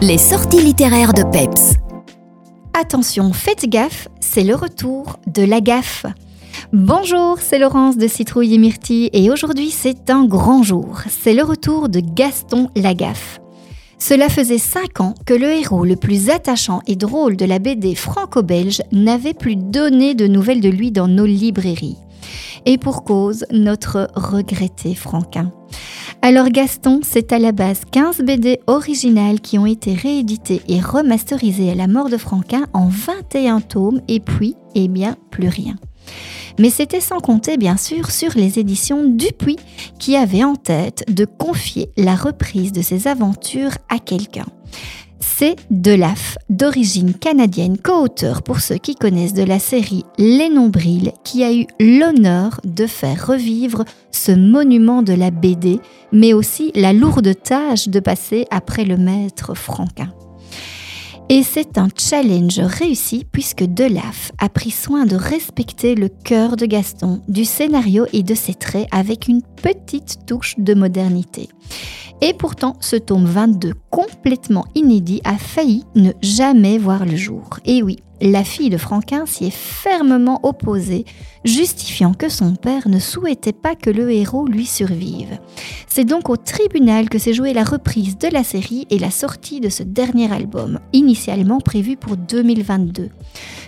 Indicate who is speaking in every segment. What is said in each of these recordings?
Speaker 1: Les sorties littéraires de Peps.
Speaker 2: Attention, faites gaffe, c'est le retour de la gaffe. Bonjour, c'est Laurence de Citrouille et Myrtille et aujourd'hui c'est un grand jour. C'est le retour de Gaston Lagaffe. Cela faisait 5 ans que le héros le plus attachant et drôle de la BD franco-belge n'avait plus donné de nouvelles de lui dans nos librairies. Et pour cause, notre regretté Franquin. Alors Gaston, c'est à la base 15 BD originales qui ont été rééditées et remasterisées à la mort de Franquin en 21 tomes et puis, eh bien, plus rien. Mais c'était sans compter bien sûr sur les éditions Dupuis qui avaient en tête de confier la reprise de ses aventures à quelqu'un. C'est Delaf, d'origine canadienne, co-auteur pour ceux qui connaissent de la série Les Nombrils, qui a eu l'honneur de faire revivre ce monument de la BD, mais aussi la lourde tâche de passer après le maître Franquin. Et c'est un challenge réussi puisque Delaf a pris soin de respecter le cœur de Gaston, du scénario et de ses traits avec une petite touche de modernité. Et pourtant, ce tome 22 complètement inédit a failli ne jamais voir le jour. Et oui, la fille de Franquin s'y est fermement opposée, justifiant que son père ne souhaitait pas que le héros lui survive. C'est donc au tribunal que s'est jouée la reprise de la série et la sortie de ce dernier album, initialement prévu pour 2022.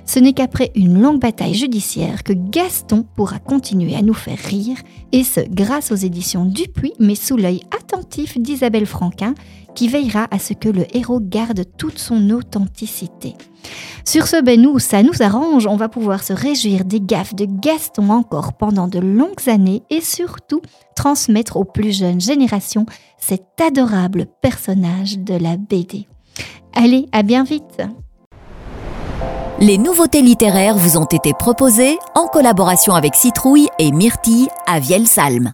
Speaker 2: Ce n'est qu'après une longue bataille judiciaire que Gaston pourra continuer à nous faire rire, et ce grâce aux éditions Dupuis, mais sous l'œil attentif d'Isabelle Franquin, qui veillera à ce que le héros garde toute son authenticité. Sur ce, ben ça nous arrange, on va pouvoir se réjouir des gaffes de Gaston encore pendant de longues années et surtout transmettre aux plus jeunes générations cet adorable personnage de la BD. Allez, à bien vite
Speaker 1: Les nouveautés littéraires vous ont été proposées en collaboration avec Citrouille et Myrtille à Vielsalm.